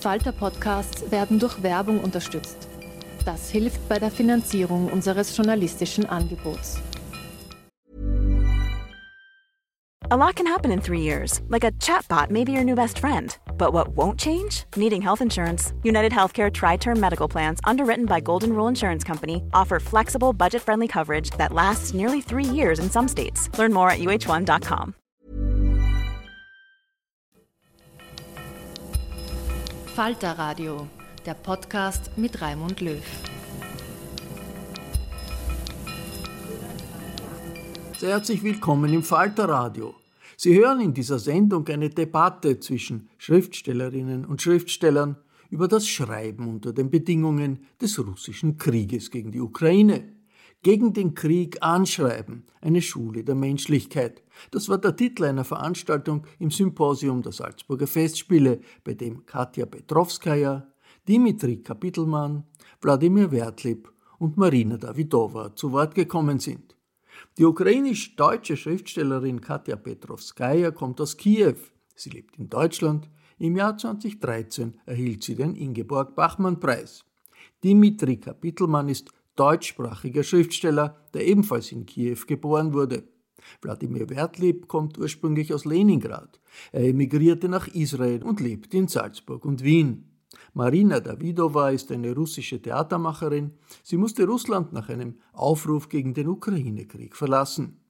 Falter-Podcasts werden durch Werbung unterstützt. Das hilft bei der Finanzierung unseres journalistischen Angebots. A lot can happen in three years, like a chatbot may be your new best friend. But what won't change? Needing health insurance. United Healthcare Tri Term Medical Plans, underwritten by Golden Rule Insurance Company, offer flexible, budget friendly coverage that lasts nearly three years in some states. Learn more at uh1.com. Falter Radio, der Podcast mit Raimund Löw. Sehr herzlich willkommen im Falter Radio. Sie hören in dieser Sendung eine Debatte zwischen Schriftstellerinnen und Schriftstellern über das Schreiben unter den Bedingungen des russischen Krieges gegen die Ukraine. Gegen den Krieg anschreiben, eine Schule der Menschlichkeit. Das war der Titel einer Veranstaltung im Symposium der Salzburger Festspiele, bei dem Katja Petrovskaya, Dimitri Kapitelmann, Wladimir Wertlib und Marina Davidova zu Wort gekommen sind. Die ukrainisch-deutsche Schriftstellerin Katja Petrovskaya kommt aus Kiew. Sie lebt in Deutschland. Im Jahr 2013 erhielt sie den Ingeborg-Bachmann-Preis. Dimitri Kapitelmann ist deutschsprachiger Schriftsteller, der ebenfalls in Kiew geboren wurde. Wladimir Wertlieb kommt ursprünglich aus Leningrad. Er emigrierte nach Israel und lebt in Salzburg und Wien. Marina Davidova ist eine russische Theatermacherin. Sie musste Russland nach einem Aufruf gegen den Ukraine-Krieg verlassen.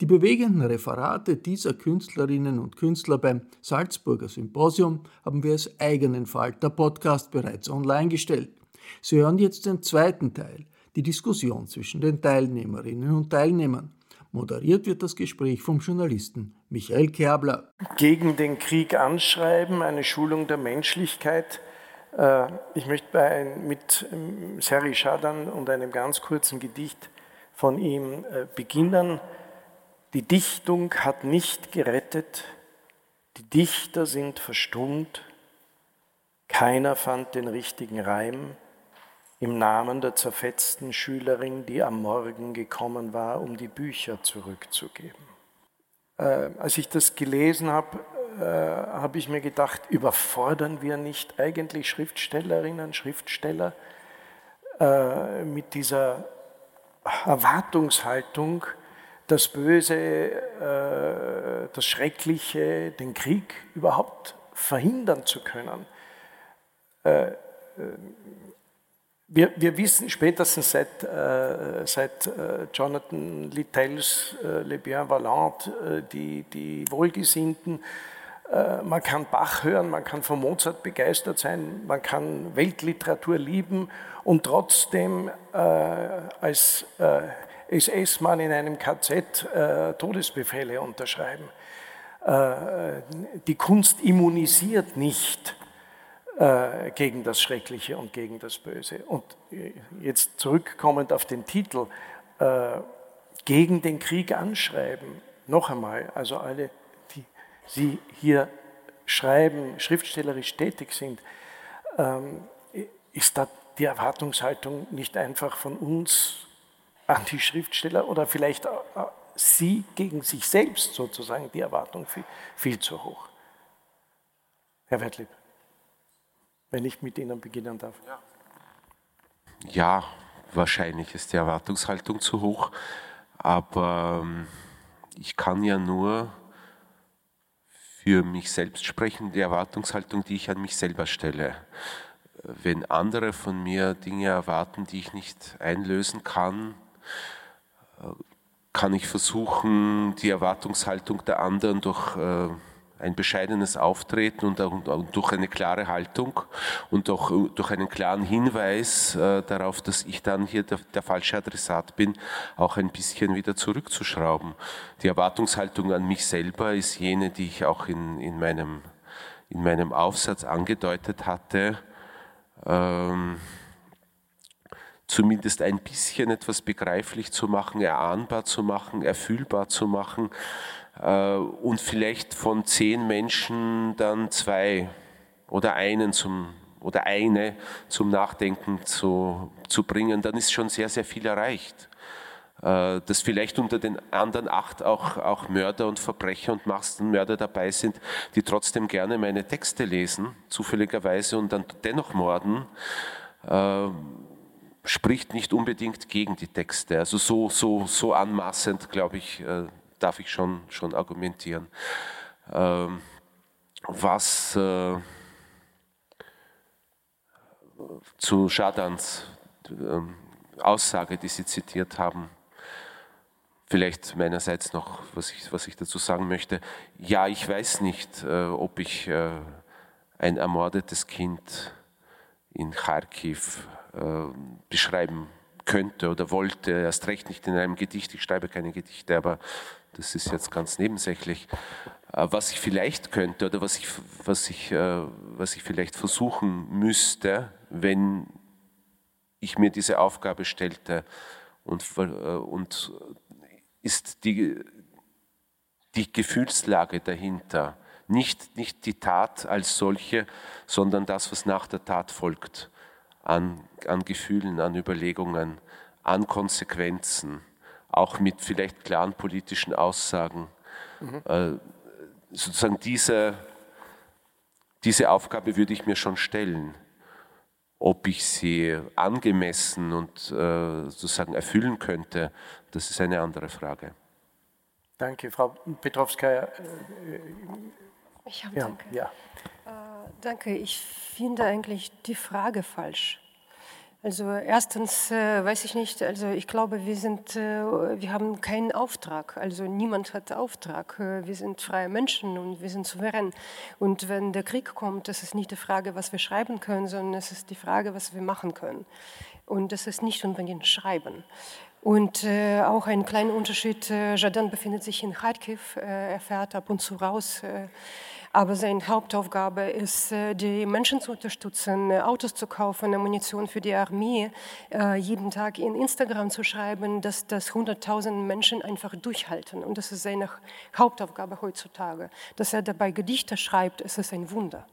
Die bewegenden Referate dieser Künstlerinnen und Künstler beim Salzburger Symposium haben wir als eigenen Falter Podcast bereits online gestellt. Sie hören jetzt den zweiten Teil, die Diskussion zwischen den Teilnehmerinnen und Teilnehmern. Moderiert wird das Gespräch vom Journalisten Michael Kerbler. Gegen den Krieg anschreiben, eine Schulung der Menschlichkeit äh, ich möchte ein, mit ähm, Seri Schadan und einem ganz kurzen Gedicht von ihm äh, beginnen. Die Dichtung hat nicht gerettet, die Dichter sind verstummt, keiner fand den richtigen Reim im Namen der zerfetzten Schülerin, die am Morgen gekommen war, um die Bücher zurückzugeben. Äh, als ich das gelesen habe, äh, habe ich mir gedacht, überfordern wir nicht eigentlich Schriftstellerinnen, Schriftsteller äh, mit dieser Erwartungshaltung, das Böse, äh, das Schreckliche, den Krieg überhaupt verhindern zu können. Wir, wir, wissen spätestens seit, äh, seit äh, Jonathan Littells äh, Le Bien Valant, äh, die, die Wohlgesinnten, äh, man kann Bach hören, man kann von Mozart begeistert sein, man kann Weltliteratur lieben und trotzdem äh, als SS-Mann in einem KZ Todesbefehle unterschreiben. Die Kunst immunisiert nicht gegen das Schreckliche und gegen das Böse. Und jetzt zurückkommend auf den Titel, gegen den Krieg anschreiben, noch einmal, also alle Sie hier schreiben, schriftstellerisch tätig sind, ähm, ist da die Erwartungshaltung nicht einfach von uns an die Schriftsteller oder vielleicht Sie gegen sich selbst sozusagen die Erwartung viel, viel zu hoch? Herr Wertlieb, wenn ich mit Ihnen beginnen darf. Ja. wahrscheinlich ist die Erwartungshaltung zu hoch, aber ähm, ich kann ja nur für mich selbst sprechen, die Erwartungshaltung, die ich an mich selber stelle. Wenn andere von mir Dinge erwarten, die ich nicht einlösen kann, kann ich versuchen, die Erwartungshaltung der anderen durch äh, ein bescheidenes Auftreten und, durch eine klare Haltung und auch durch einen klaren Hinweis äh, darauf, dass ich dann hier der, der, falsche Adressat bin, auch ein bisschen wieder zurückzuschrauben. Die Erwartungshaltung an mich selber ist jene, die ich auch in, in, meinem, in meinem Aufsatz angedeutet hatte. Ähm, zumindest ein bisschen etwas begreiflich zu machen, erahnbar zu machen, erfühlbar zu machen äh, und vielleicht von zehn Menschen dann zwei oder einen zum oder eine zum Nachdenken zu, zu bringen, dann ist schon sehr, sehr viel erreicht. Äh, dass vielleicht unter den anderen acht auch, auch Mörder und Verbrecher und Massenmörder dabei sind, die trotzdem gerne meine Texte lesen, zufälligerweise und dann dennoch morden, äh, spricht nicht unbedingt gegen die Texte. Also so, so, so anmaßend, glaube ich, äh, darf ich schon, schon argumentieren. Ähm, was äh, zu Schadans äh, Aussage, die Sie zitiert haben, vielleicht meinerseits noch, was ich, was ich dazu sagen möchte. Ja, ich weiß nicht, äh, ob ich äh, ein ermordetes Kind in Kharkiv äh, beschreiben könnte oder wollte, erst recht nicht in einem Gedicht. Ich schreibe keine Gedichte, aber das ist jetzt ganz nebensächlich. Äh, was ich vielleicht könnte oder was ich, was ich, äh, was ich vielleicht versuchen müsste, wenn ich mir diese Aufgabe stellte und, äh, und ist die, die Gefühlslage dahinter. Nicht, nicht die Tat als solche, sondern das, was nach der Tat folgt, an, an Gefühlen, an Überlegungen, an Konsequenzen auch mit vielleicht klaren politischen Aussagen. Mhm. Äh, sozusagen diese, diese Aufgabe würde ich mir schon stellen. Ob ich sie angemessen und äh, sozusagen erfüllen könnte, das ist eine andere Frage. Danke, Frau Petrovskaya. Ich habe ja, danke. Ja. Äh, danke. Ich finde eigentlich die Frage falsch. Also erstens äh, weiß ich nicht, also ich glaube, wir sind, äh, wir haben keinen Auftrag. Also niemand hat Auftrag. Äh, wir sind freie Menschen und wir sind souverän. Und wenn der Krieg kommt, das ist nicht die Frage, was wir schreiben können, sondern es ist die Frage, was wir machen können. Und das ist nicht unbedingt Schreiben. Und äh, auch ein kleiner Unterschied, äh, Jadan befindet sich in Kharkiv, äh, er fährt ab und zu raus äh, aber seine Hauptaufgabe ist, äh, die Menschen zu unterstützen, äh, Autos zu kaufen, Munition für die Armee, äh, jeden Tag in Instagram zu schreiben, dass das 100.000 Menschen einfach durchhalten. Und das ist seine Hauptaufgabe heutzutage. Dass er dabei Gedichte schreibt, ist es ein Wunder.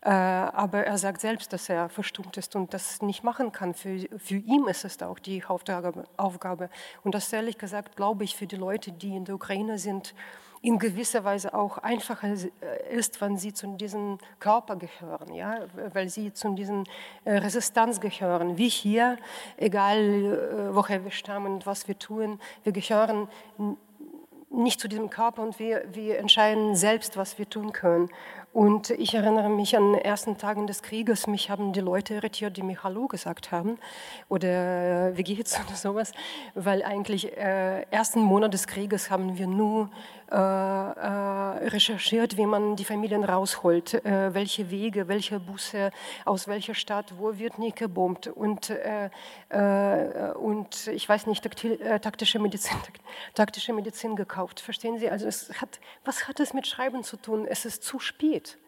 Aber er sagt selbst, dass er verstummt ist und das nicht machen kann. Für, für ihn ist es auch die Hauptaufgabe. Und das ehrlich gesagt, glaube ich, für die Leute, die in der Ukraine sind, in gewisser Weise auch einfacher äh, ist, wenn sie zu diesem Körper gehören, ja? weil sie zu diesem äh, Resistenz gehören. Wie hier, egal äh, woher wir stammen und was wir tun, wir gehören nicht zu diesem Körper und wir, wir entscheiden selbst, was wir tun können. Und ich erinnere mich an den ersten Tagen des Krieges, mich haben die Leute irritiert, die mir Hallo gesagt haben oder äh, wie geht's oder sowas, weil eigentlich äh, ersten Monat des Krieges haben wir nur äh, äh, recherchiert, wie man die Familien rausholt, äh, welche Wege, welche Busse, aus welcher Stadt, wo wird nicht gebombt und, äh, und ich weiß nicht, taktische Medizin, taktische Medizin gekauft. Verstehen Sie? Also es hat, was hat es mit Schreiben zu tun? Es ist zu spät.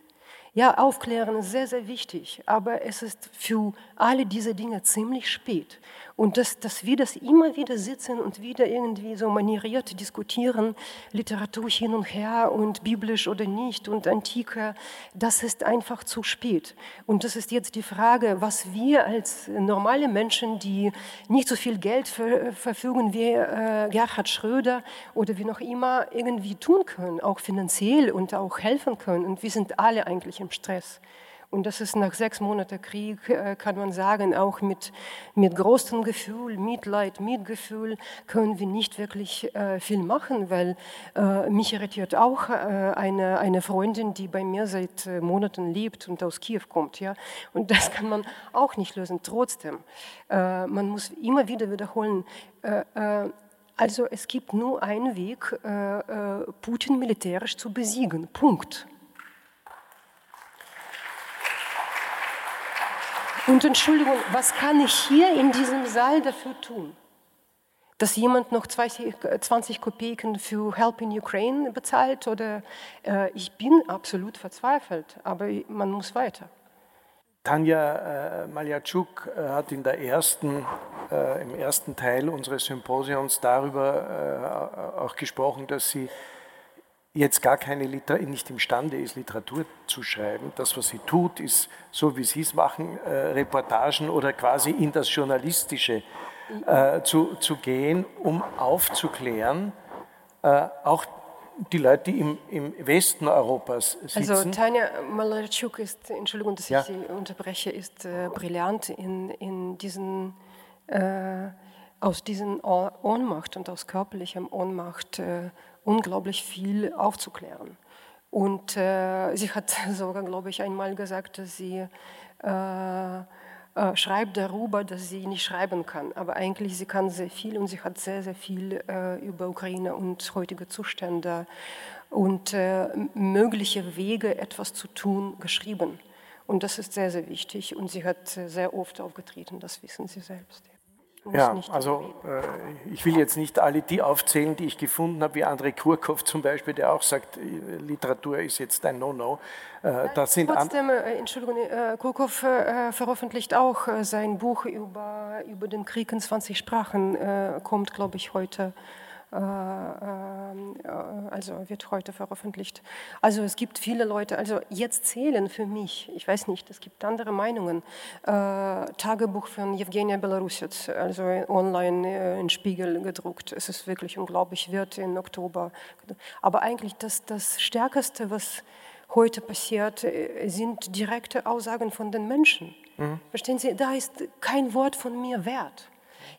Ja, aufklären ist sehr, sehr wichtig, aber es ist für alle diese Dinge ziemlich spät. Und dass, dass wir das immer wieder sitzen und wieder irgendwie so manieriert diskutieren, Literatur hin und her und biblisch oder nicht und antike, das ist einfach zu spät. Und das ist jetzt die Frage, was wir als normale Menschen, die nicht so viel Geld ver verfügen wie äh, Gerhard Schröder oder wie noch immer, irgendwie tun können, auch finanziell und auch helfen können. Und wir sind alle eigentlich im Stress. Und das ist nach sechs Monaten Krieg, äh, kann man sagen, auch mit, mit großem Gefühl, Mitleid, Mitgefühl, können wir nicht wirklich äh, viel machen, weil äh, mich irritiert auch eine, eine Freundin, die bei mir seit Monaten lebt und aus Kiew kommt. Ja? Und das kann man auch nicht lösen. Trotzdem, man muss immer wieder wiederholen, also es gibt nur einen Weg, Putin militärisch zu besiegen. Punkt. Und Entschuldigung, was kann ich hier in diesem Saal dafür tun? Dass jemand noch 20, 20 Kopeken für Help in Ukraine bezahlt? Oder äh, ich bin absolut verzweifelt, aber man muss weiter. Tanja äh, Maljatschuk äh, hat in der ersten, äh, im ersten Teil unseres Symposions darüber äh, auch gesprochen, dass sie jetzt gar keine Liter nicht imstande ist, Literatur zu schreiben. Das, was sie tut, ist, so wie Sie es machen, äh, Reportagen oder quasi in das Journalistische äh, zu, zu gehen, um aufzuklären, äh, auch die Leute, die im, im Westen Europas sitzen. Also Tanja Malarchuk ist, Entschuldigung, dass ich Sie unterbreche, ist äh, brillant in, in diesen, äh, aus diesen Ohnmacht und aus körperlichem Ohnmacht äh, unglaublich viel aufzuklären. Und äh, sie hat sogar, glaube ich, einmal gesagt, dass sie äh, äh, schreibt darüber, dass sie nicht schreiben kann. Aber eigentlich sie kann sehr viel und sie hat sehr, sehr viel äh, über Ukraine und heutige Zustände und äh, mögliche Wege, etwas zu tun, geschrieben. Und das ist sehr, sehr wichtig. Und sie hat sehr oft aufgetreten, das wissen Sie selbst. Ja, also äh, ich will jetzt nicht alle die aufzählen, die ich gefunden habe, wie Andrei Kurkov zum Beispiel, der auch sagt, äh, Literatur ist jetzt ein No-No. Äh, das sind Trotzdem, äh, Entschuldigung, äh, Kurkov äh, veröffentlicht auch sein Buch über, über den Krieg in 20 Sprachen, kommt, glaube ich, heute also wird heute veröffentlicht. Also es gibt viele Leute, also jetzt zählen für mich, ich weiß nicht, es gibt andere Meinungen, äh, Tagebuch von Evgenia Belarusets, also online in Spiegel gedruckt. Es ist wirklich unglaublich, wird im Oktober. Aber eigentlich das, das Stärkste, was heute passiert, sind direkte Aussagen von den Menschen. Mhm. Verstehen Sie, da ist kein Wort von mir wert.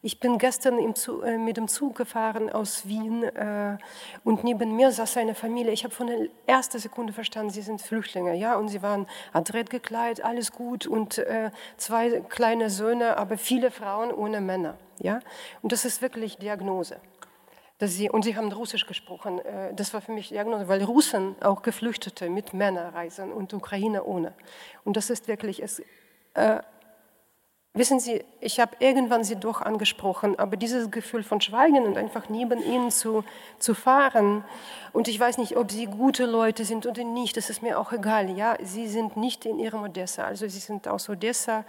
Ich bin gestern äh, mit dem Zug gefahren aus Wien äh, und neben mir saß eine Familie. Ich habe von der ersten Sekunde verstanden, sie sind Flüchtlinge, ja, und sie waren adrett gekleidet, alles gut und äh, zwei kleine Söhne, aber viele Frauen ohne Männer, ja. Und das ist wirklich Diagnose. Dass sie, und sie haben Russisch gesprochen. Äh, das war für mich Diagnose, weil Russen auch Geflüchtete mit Männern reisen und Ukraine ohne. Und das ist wirklich, es, äh, Wissen Sie, ich habe irgendwann Sie doch angesprochen, aber dieses Gefühl von Schweigen und einfach neben Ihnen zu, zu fahren, und ich weiß nicht, ob Sie gute Leute sind oder nicht, das ist mir auch egal. Ja, Sie sind nicht in Ihrem Odessa, also Sie sind aus Odessa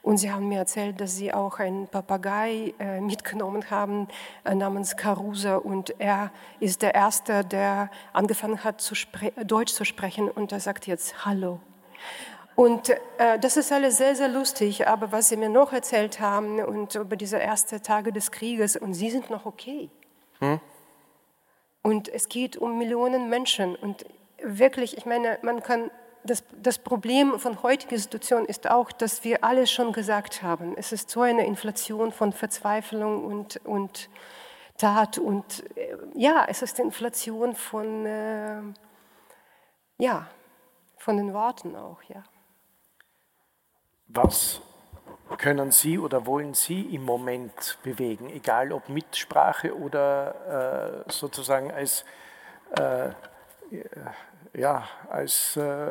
und Sie haben mir erzählt, dass Sie auch einen Papagei äh, mitgenommen haben äh, namens Carusa und er ist der Erste, der angefangen hat, zu Deutsch zu sprechen und er sagt jetzt Hallo. Und äh, das ist alles sehr, sehr lustig, aber was Sie mir noch erzählt haben und über diese ersten Tage des Krieges, und Sie sind noch okay. Hm? Und es geht um Millionen Menschen. Und wirklich, ich meine, man kann, das, das Problem von heutiger Situation ist auch, dass wir alles schon gesagt haben. Es ist so eine Inflation von Verzweiflung und, und Tat und äh, ja, es ist Inflation von, äh, ja, von den Worten auch, ja. Was können Sie oder wollen Sie im Moment bewegen, egal ob mit Sprache oder äh, sozusagen als, äh, ja, als äh,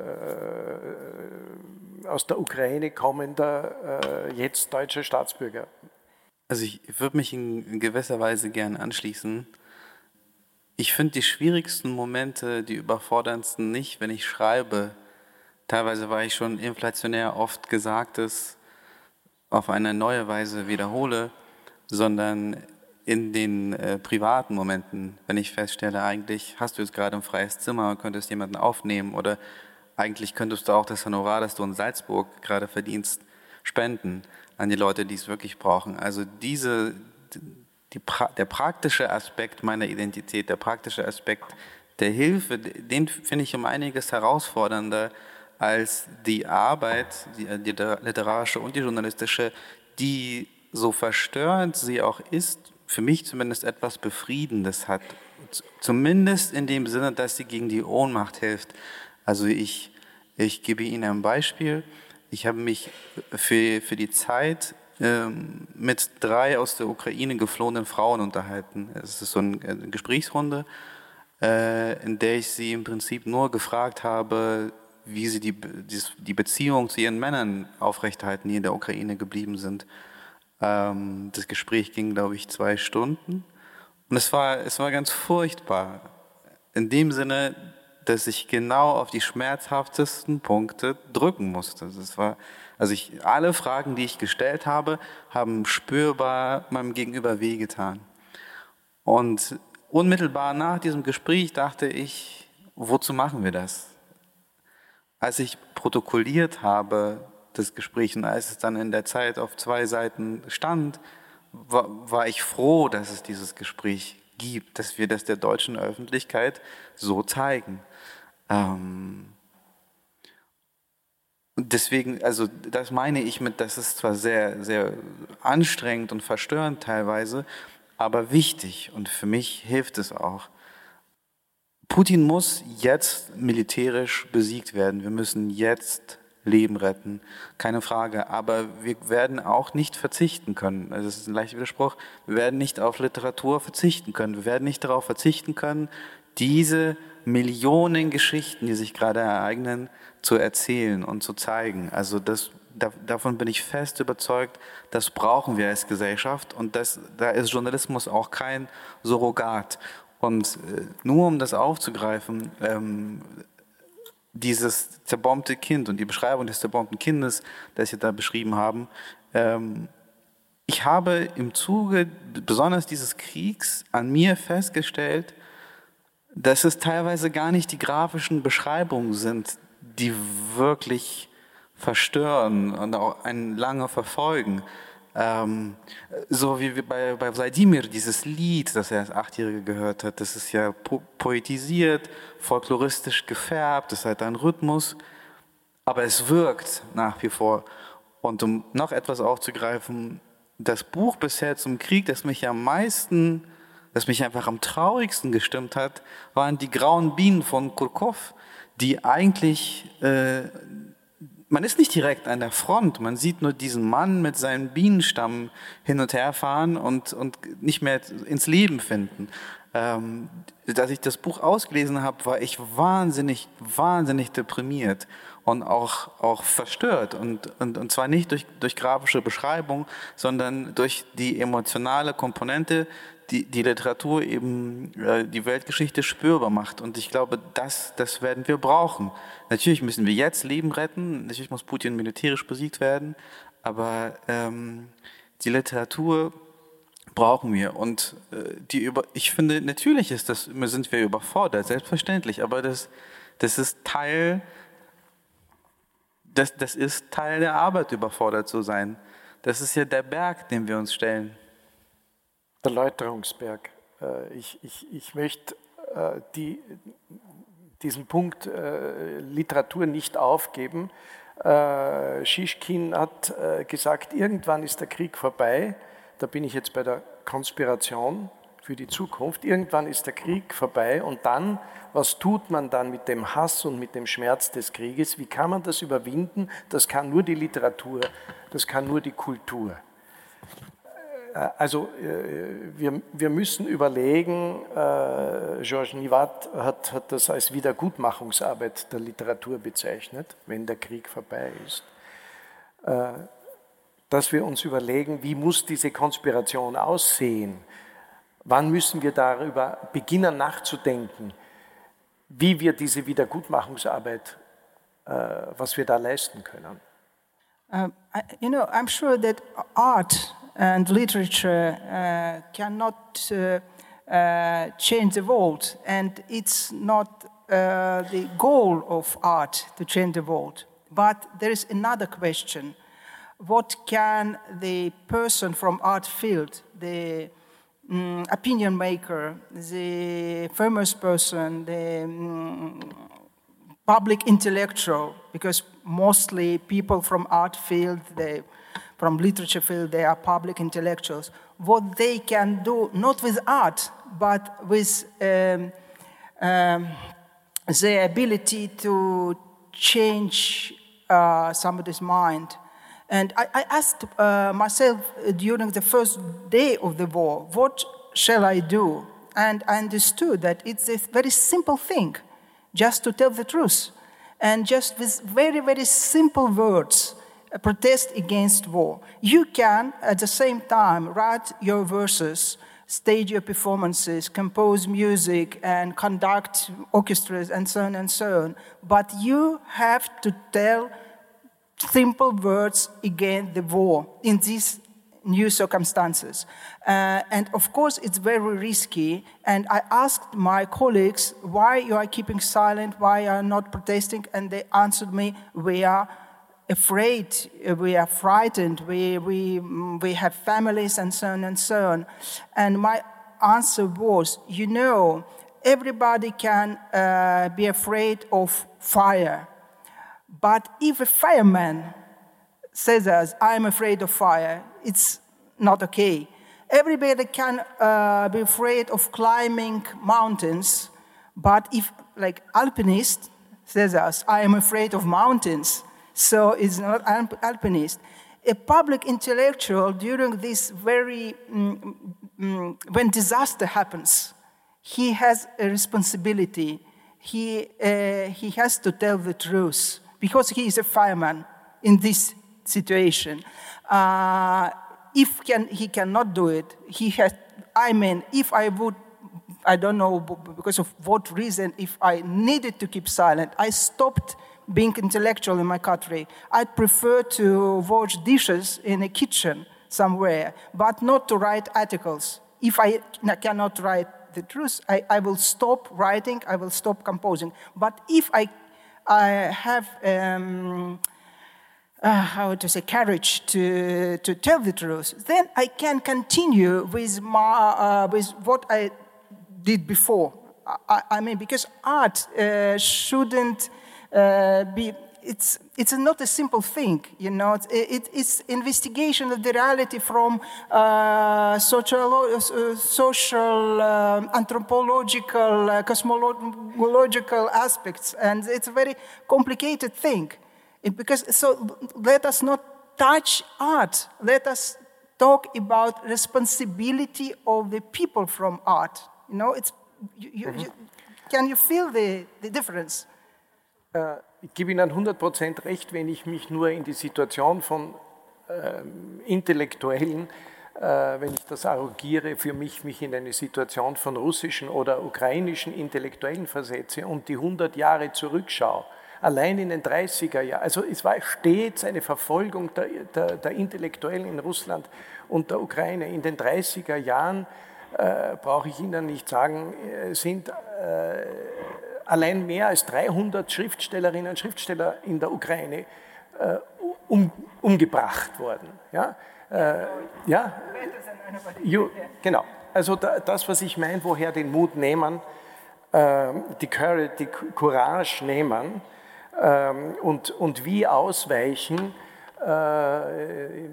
aus der Ukraine kommender, äh, jetzt deutscher Staatsbürger? Also ich würde mich in gewisser Weise gerne anschließen. Ich finde die schwierigsten Momente, die überforderndsten nicht, wenn ich schreibe, Teilweise war ich schon inflationär oft Gesagtes auf eine neue Weise wiederhole, sondern in den äh, privaten Momenten, wenn ich feststelle, eigentlich hast du jetzt gerade ein freies Zimmer und könntest jemanden aufnehmen oder eigentlich könntest du auch das Honorar, das du in Salzburg gerade verdienst, spenden an die Leute, die es wirklich brauchen. Also diese, die, der praktische Aspekt meiner Identität, der praktische Aspekt der Hilfe, den finde ich um einiges herausfordernder, als die Arbeit, die, die literarische und die journalistische, die so verstörend sie auch ist, für mich zumindest etwas Befriedendes hat. Zumindest in dem Sinne, dass sie gegen die Ohnmacht hilft. Also ich, ich gebe Ihnen ein Beispiel. Ich habe mich für, für die Zeit ähm, mit drei aus der Ukraine geflohenen Frauen unterhalten. Es ist so eine Gesprächsrunde, äh, in der ich sie im Prinzip nur gefragt habe, wie sie die, die Beziehung zu ihren Männern aufrechterhalten, die in der Ukraine geblieben sind. Ähm, das Gespräch ging, glaube ich, zwei Stunden. Und es war, es war ganz furchtbar. In dem Sinne, dass ich genau auf die schmerzhaftesten Punkte drücken musste. Das war, also ich, alle Fragen, die ich gestellt habe, haben spürbar meinem Gegenüber wehgetan. Und unmittelbar nach diesem Gespräch dachte ich, wozu machen wir das? Als ich protokolliert habe, das Gespräch und als es dann in der Zeit auf zwei Seiten stand, war, war ich froh, dass es dieses Gespräch gibt, dass wir das der deutschen Öffentlichkeit so zeigen. Ähm deswegen, also das meine ich mit, das ist zwar sehr, sehr anstrengend und verstörend teilweise, aber wichtig und für mich hilft es auch. Putin muss jetzt militärisch besiegt werden. Wir müssen jetzt Leben retten, keine Frage. Aber wir werden auch nicht verzichten können. Also das ist ein leichter Widerspruch. Wir werden nicht auf Literatur verzichten können. Wir werden nicht darauf verzichten können, diese Millionen Geschichten, die sich gerade ereignen, zu erzählen und zu zeigen. Also das, da, davon bin ich fest überzeugt, das brauchen wir als Gesellschaft und das, da ist Journalismus auch kein Surrogat. Und äh, nur um das aufzugreifen, ähm, dieses zerbombte Kind und die Beschreibung des zerbombten Kindes, das Sie da beschrieben haben, ähm, ich habe im Zuge besonders dieses Kriegs an mir festgestellt, dass es teilweise gar nicht die grafischen Beschreibungen sind, die wirklich verstören und auch einen lange verfolgen, ähm, so wie bei, bei Wladimir, dieses Lied, das er als Achtjähriger gehört hat, das ist ja po poetisiert, folkloristisch gefärbt, das hat einen Rhythmus, aber es wirkt nach wie vor. Und um noch etwas aufzugreifen, das Buch bisher zum Krieg, das mich am meisten, das mich einfach am traurigsten gestimmt hat, waren die grauen Bienen von Kurkov, die eigentlich äh, man ist nicht direkt an der Front, man sieht nur diesen Mann mit seinem Bienenstamm hin und her fahren und, und nicht mehr ins Leben finden. Ähm, als ich das Buch ausgelesen habe, war ich wahnsinnig, wahnsinnig deprimiert und auch, auch verstört. Und, und, und zwar nicht durch, durch grafische Beschreibung, sondern durch die emotionale Komponente, die, die Literatur eben äh, die Weltgeschichte spürbar macht. Und ich glaube, das, das werden wir brauchen. Natürlich müssen wir jetzt Leben retten, natürlich muss Putin militärisch besiegt werden, aber ähm, die Literatur brauchen wir. Und äh, die über, ich finde, natürlich ist das, sind wir überfordert, selbstverständlich, aber das, das ist Teil, das, das ist Teil der Arbeit, überfordert zu sein. Das ist ja der Berg, den wir uns stellen der Läuterungsberg. Äh, ich, ich, ich möchte äh, die, diesen Punkt äh, Literatur nicht aufgeben. Schischkin hat gesagt, irgendwann ist der Krieg vorbei. Da bin ich jetzt bei der Konspiration für die Zukunft. Irgendwann ist der Krieg vorbei und dann, was tut man dann mit dem Hass und mit dem Schmerz des Krieges? Wie kann man das überwinden? Das kann nur die Literatur, das kann nur die Kultur. Äh, also äh, wir, wir müssen überlegen, äh, Georges Nivat hat, hat das als Wiedergutmachungsarbeit der Literatur bezeichnet, wenn der Krieg vorbei ist, dass wir uns überlegen, wie muss diese Konspiration aussehen, wann müssen wir darüber beginnen nachzudenken, wie wir diese Wiedergutmachungsarbeit, was wir da leisten können. Um, I, you know, I'm sure that art and literature uh, cannot uh, uh, change the world, and it's not the goal of art to change the world. But there is another question: What can the person from art field, the um, opinion maker, the famous person, the um, public intellectual, because mostly people from art field, they, from literature field, they are public intellectuals, what they can do, not with art, but with um, um, the ability to change uh, somebody's mind. And I, I asked uh, myself during the first day of the war, what shall I do? And I understood that it's a very simple thing, just to tell the truth. And just with very, very simple words, protest against war. You can, at the same time, write your verses, stage your performances, compose music, and conduct orchestras, and so on and so on. But you have to tell simple words against the war in these new circumstances. Uh, and of course, it's very risky. And I asked my colleagues, why you are keeping silent, why you are not protesting? And they answered me, we are afraid, we are frightened, we, we, we have families, and so on and so on. And my answer was, you know, everybody can uh, be afraid of fire. But if a fireman says us, I'm afraid of fire, it's not okay. Everybody can uh, be afraid of climbing mountains, but if, like, alpinist says us, I am afraid of mountains, so it's not alpinist. A public intellectual during this very, mm, mm, when disaster happens, he has a responsibility. He, uh, he has to tell the truth because he is a fireman in this situation. Uh, if can, he cannot do it, he has, I mean, if I would, I don't know because of what reason, if I needed to keep silent, I stopped being intellectual in my country. I'd prefer to wash dishes in a kitchen somewhere, but not to write articles. If I cannot write the truth, I, I will stop writing, I will stop composing. But if I, I have, um, uh, how to say, courage to, to tell the truth, then I can continue with, my, uh, with what I did before. I, I mean, because art uh, shouldn't be it's, it's not a simple thing, you know. It, it, it's investigation of the reality from uh, social, uh, social uh, anthropological, uh, cosmological aspects, and it's a very complicated thing. It, because so, let us not touch art. Let us talk about responsibility of the people from art. You know, it's. You, you, mm -hmm. can you feel the, the difference? Äh, ich gebe Ihnen 100% recht, wenn ich mich nur in die Situation von ähm, Intellektuellen, äh, wenn ich das arrogiere, für mich mich in eine Situation von russischen oder ukrainischen Intellektuellen versetze und die 100 Jahre zurückschaue. Allein in den 30er Jahren, also es war stets eine Verfolgung der, der, der Intellektuellen in Russland und der Ukraine. In den 30er Jahren, äh, brauche ich Ihnen nicht sagen, äh, sind äh, allein mehr als 300 Schriftstellerinnen und Schriftsteller in der Ukraine äh, um, umgebracht worden. Ja, äh, ja. You, genau. Also da, das, was ich meine, woher den Mut nehmen, äh, die, Courage, die Courage nehmen ähm, und, und wie ausweichen. Äh,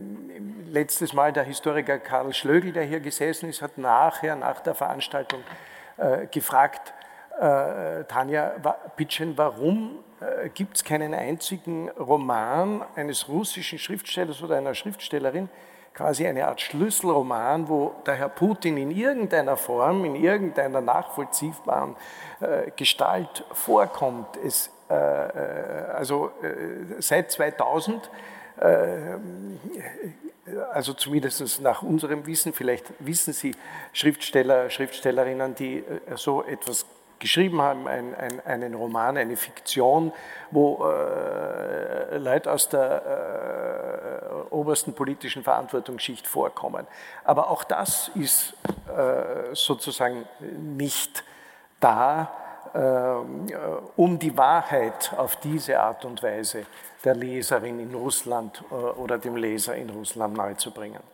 letztes Mal der Historiker Karl Schlögl, der hier gesessen ist, hat nachher, nach der Veranstaltung äh, gefragt, äh, Tanja Pitschen, warum äh, gibt es keinen einzigen Roman eines russischen Schriftstellers oder einer Schriftstellerin, quasi eine Art Schlüsselroman, wo der Herr Putin in irgendeiner Form, in irgendeiner nachvollziehbaren äh, Gestalt vorkommt. Es, äh, äh also äh, seit 2000 äh, also zumindest nach unserem Wissen, vielleicht wissen Sie Schriftsteller, Schriftstellerinnen, die so etwas geschrieben haben, ein, ein, einen Roman, eine Fiktion, wo äh, Leute aus der äh, obersten politischen Verantwortungsschicht vorkommen. Aber auch das ist äh, sozusagen nicht da, äh, um die Wahrheit auf diese Art und Weise der Leserin in Russland äh, oder dem Leser in Russland nahezubringen.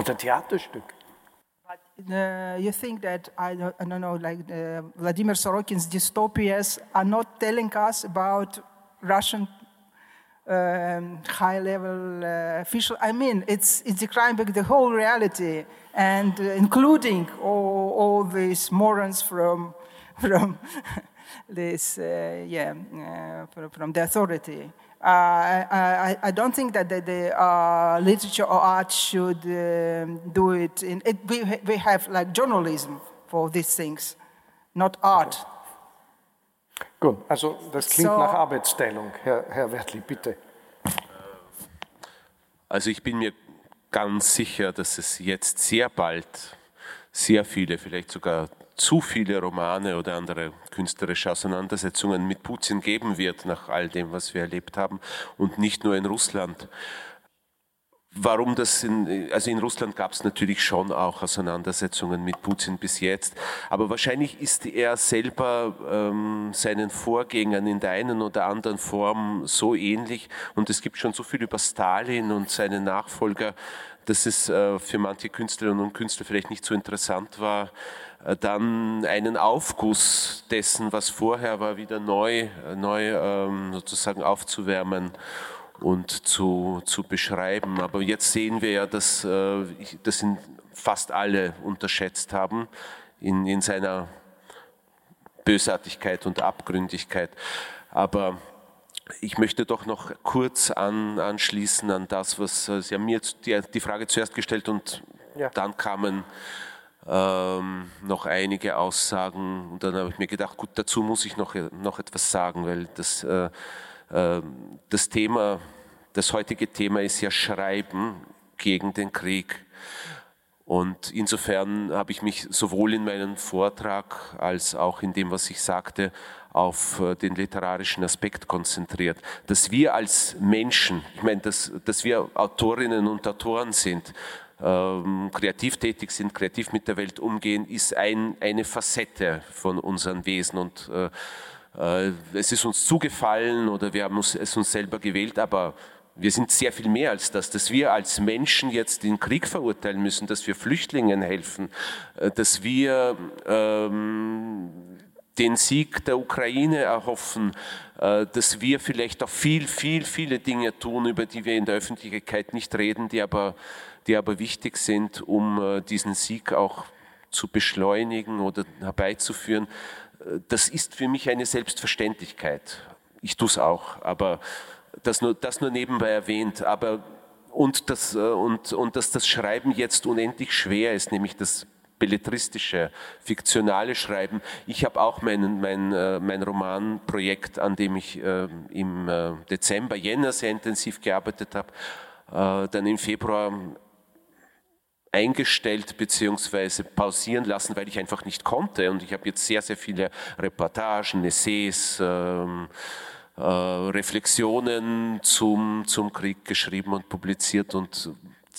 Oder Theaterstück. Uh, you think that I don't, I don't know, like uh, Vladimir Sorokin's dystopias are not telling us about Russian um, high-level uh, official. I mean, it's it's describing the whole reality, and uh, including all, all these morons from from this, uh, yeah, uh, from, from the authority. Uh, I, I, don't think that the, the uh, literature or art should do it. In, it we, we have like journalism for these things, not art. Gut, also das klingt so, nach Arbeitsteilung. Herr, Herr Wertli, bitte. Also ich bin mir ganz sicher, dass es jetzt sehr bald sehr viele, vielleicht sogar zu viele Romane oder andere künstlerische Auseinandersetzungen mit Putin geben wird, nach all dem, was wir erlebt haben, und nicht nur in Russland. Warum das in, also in Russland gab es natürlich schon auch Auseinandersetzungen mit Putin bis jetzt, aber wahrscheinlich ist er selber ähm, seinen Vorgängern in der einen oder anderen Form so ähnlich und es gibt schon so viel über Stalin und seine Nachfolger, dass es äh, für manche Künstlerinnen und Künstler vielleicht nicht so interessant war, dann einen Aufguss dessen, was vorher war, wieder neu, äh, neu ähm, sozusagen aufzuwärmen und zu, zu beschreiben. Aber jetzt sehen wir ja, dass äh, das fast alle unterschätzt haben in, in seiner Bösartigkeit und Abgründigkeit. Aber ich möchte doch noch kurz an, anschließen an das, was Sie haben mir die, die Frage zuerst gestellt und ja. dann kamen ähm, noch einige Aussagen und dann habe ich mir gedacht, gut, dazu muss ich noch, noch etwas sagen, weil das, äh, äh, das Thema, das heutige Thema ist ja Schreiben gegen den Krieg. Und insofern habe ich mich sowohl in meinem Vortrag als auch in dem, was ich sagte, auf äh, den literarischen Aspekt konzentriert. Dass wir als Menschen, ich meine, dass, dass wir Autorinnen und Autoren sind, ähm, kreativ tätig sind, kreativ mit der Welt umgehen, ist ein, eine Facette von unserem Wesen. Und äh, äh, es ist uns zugefallen oder wir haben es uns selber gewählt, aber wir sind sehr viel mehr als das, dass wir als Menschen jetzt den Krieg verurteilen müssen, dass wir Flüchtlingen helfen, äh, dass wir ähm, den Sieg der Ukraine erhoffen, äh, dass wir vielleicht auch viel, viel, viele Dinge tun, über die wir in der Öffentlichkeit nicht reden, die aber die aber wichtig sind, um äh, diesen Sieg auch zu beschleunigen oder herbeizuführen. Äh, das ist für mich eine Selbstverständlichkeit. Ich tue es auch, aber das nur, das nur nebenbei erwähnt. Aber und, das, äh, und, und dass das Schreiben jetzt unendlich schwer ist, nämlich das belletristische, fiktionale Schreiben. Ich habe auch mein, mein, mein Romanprojekt, an dem ich im Dezember, Jänner sehr intensiv gearbeitet habe, dann im Februar eingestellt bzw. pausieren lassen, weil ich einfach nicht konnte. Und ich habe jetzt sehr, sehr viele Reportagen, Essays, ähm, äh, Reflexionen zum, zum Krieg geschrieben und publiziert und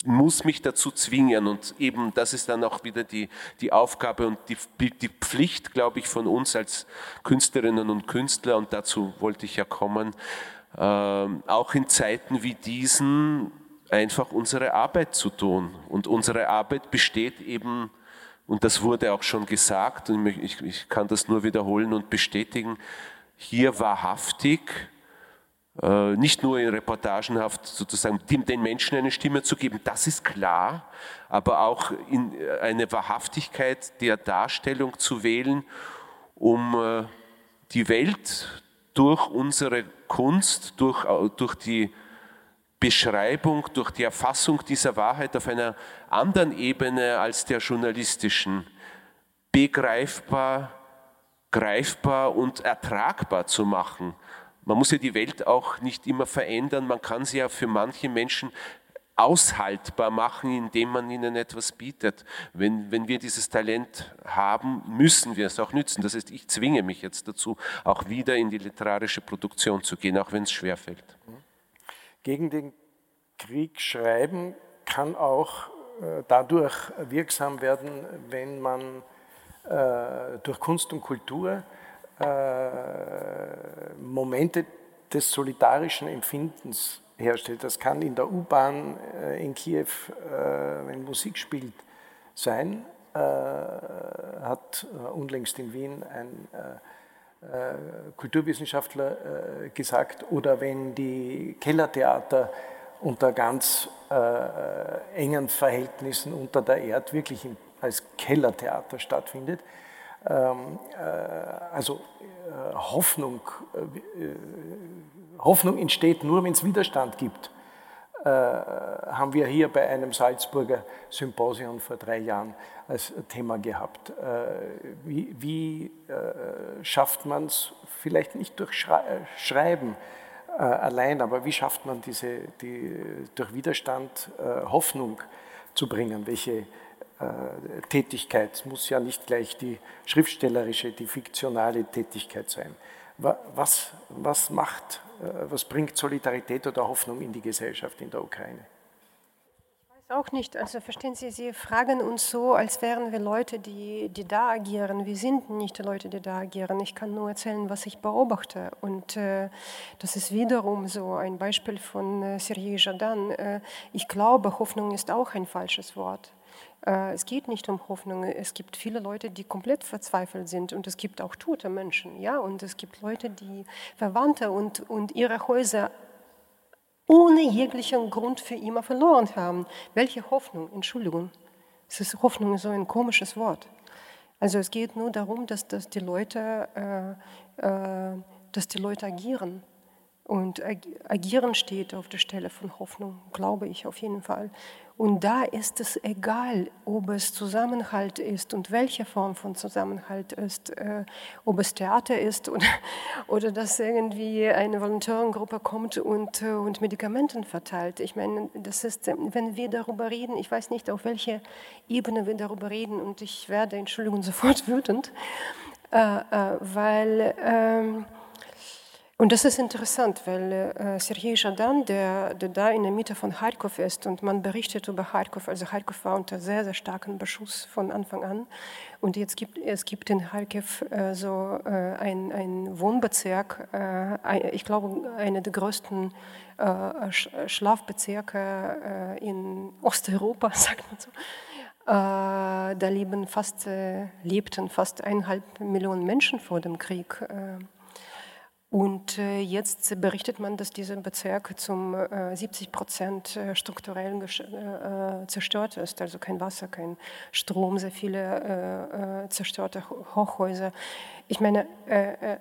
muss mich dazu zwingen. Und eben das ist dann auch wieder die, die Aufgabe und die, die Pflicht, glaube ich, von uns als Künstlerinnen und Künstler, und dazu wollte ich ja kommen, äh, auch in Zeiten wie diesen einfach unsere Arbeit zu tun. Und unsere Arbeit besteht eben, und das wurde auch schon gesagt, und ich, ich kann das nur wiederholen und bestätigen, hier wahrhaftig, äh, nicht nur in reportagenhaft sozusagen den Menschen eine Stimme zu geben, das ist klar, aber auch in eine Wahrhaftigkeit der Darstellung zu wählen, um äh, die Welt durch unsere Kunst, durch, durch die Beschreibung, durch die Erfassung dieser Wahrheit auf einer anderen Ebene als der journalistischen begreifbar, greifbar und ertragbar zu machen. Man muss ja die Welt auch nicht immer verändern, man kann sie ja für manche Menschen aushaltbar machen, indem man ihnen etwas bietet. Wenn, wenn wir dieses Talent haben, müssen wir es auch nützen. Das heißt, ich zwinge mich jetzt dazu, auch wieder in die literarische Produktion zu gehen, auch wenn es schwerfällt. Gegen den Krieg schreiben kann auch äh, dadurch wirksam werden, wenn man äh, durch Kunst und Kultur äh, Momente des solidarischen Empfindens herstellt. Das kann in der U-Bahn in Kiew, wenn Musik spielt, sein. Hat unlängst in Wien ein Kulturwissenschaftler gesagt. Oder wenn die Kellertheater unter ganz engen Verhältnissen unter der Erde wirklich als Kellertheater stattfindet. Ähm, also Hoffnung Hoffnung entsteht nur, wenn es Widerstand gibt. Äh, haben wir hier bei einem Salzburger Symposium vor drei Jahren als Thema gehabt. Äh, wie, wie äh, schafft man es, vielleicht nicht durch Schrei Schreiben allein, aber wie schafft man diese, die, durch Widerstand Hoffnung zu bringen? Welche Tätigkeit, es muss ja nicht gleich die schriftstellerische, die fiktionale Tätigkeit sein. Was, was macht was bringt Solidarität oder Hoffnung in die Gesellschaft in der Ukraine? Auch nicht. Also verstehen Sie, Sie fragen uns so, als wären wir Leute, die, die da agieren. Wir sind nicht die Leute, die da agieren. Ich kann nur erzählen, was ich beobachte. Und äh, das ist wiederum so ein Beispiel von äh, Sergei Jadan. Äh, ich glaube, Hoffnung ist auch ein falsches Wort. Äh, es geht nicht um Hoffnung. Es gibt viele Leute, die komplett verzweifelt sind und es gibt auch tote Menschen. Ja? Und es gibt Leute, die Verwandte und, und ihre Häuser ohne jeglichen Grund für immer verloren haben. Welche Hoffnung? Entschuldigung. Es ist Hoffnung ist so ein komisches Wort. Also es geht nur darum, dass, dass, die, Leute, äh, äh, dass die Leute agieren. Und agieren steht auf der Stelle von Hoffnung, glaube ich auf jeden Fall. Und da ist es egal, ob es Zusammenhalt ist und welche Form von Zusammenhalt ist, äh, ob es Theater ist oder, oder dass irgendwie eine Volontärengruppe kommt und, äh, und Medikamenten verteilt. Ich meine, das ist, wenn wir darüber reden, ich weiß nicht, auf welcher Ebene wir darüber reden und ich werde, Entschuldigung, sofort wütend, äh, äh weil... Und das ist interessant, weil äh, Sergei Jadan, der, der, da in der Mitte von Kharkov ist und man berichtet über Kharkov, also Kharkov war unter sehr, sehr starkem Beschuss von Anfang an. Und jetzt gibt es gibt in Kharkiv äh, so äh, ein, ein Wohnbezirk, äh, ich glaube, einer der größten äh, Schlafbezirke äh, in Osteuropa, sagt man so. Äh, da leben fast, lebten fast eineinhalb Millionen Menschen vor dem Krieg. Und äh, jetzt berichtet man, dass dieser Bezirk zum 70 äh, Prozent äh, strukturell zerstört ist. Also kein Wasser, kein Strom, sehr viele zerstörte Hochhäuser. Ich meine,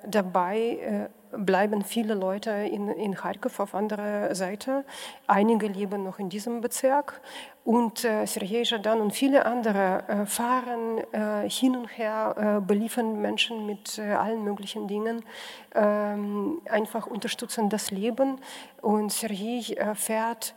dabei bleiben viele Leute in, in Kharkov auf anderer Seite. Einige leben noch in diesem Bezirk. Und äh, Sergei Jadan und viele andere äh, fahren äh, hin und her, äh, beliefern Menschen mit äh, allen möglichen Dingen, ähm, einfach unterstützen das Leben. Und Sergei äh, fährt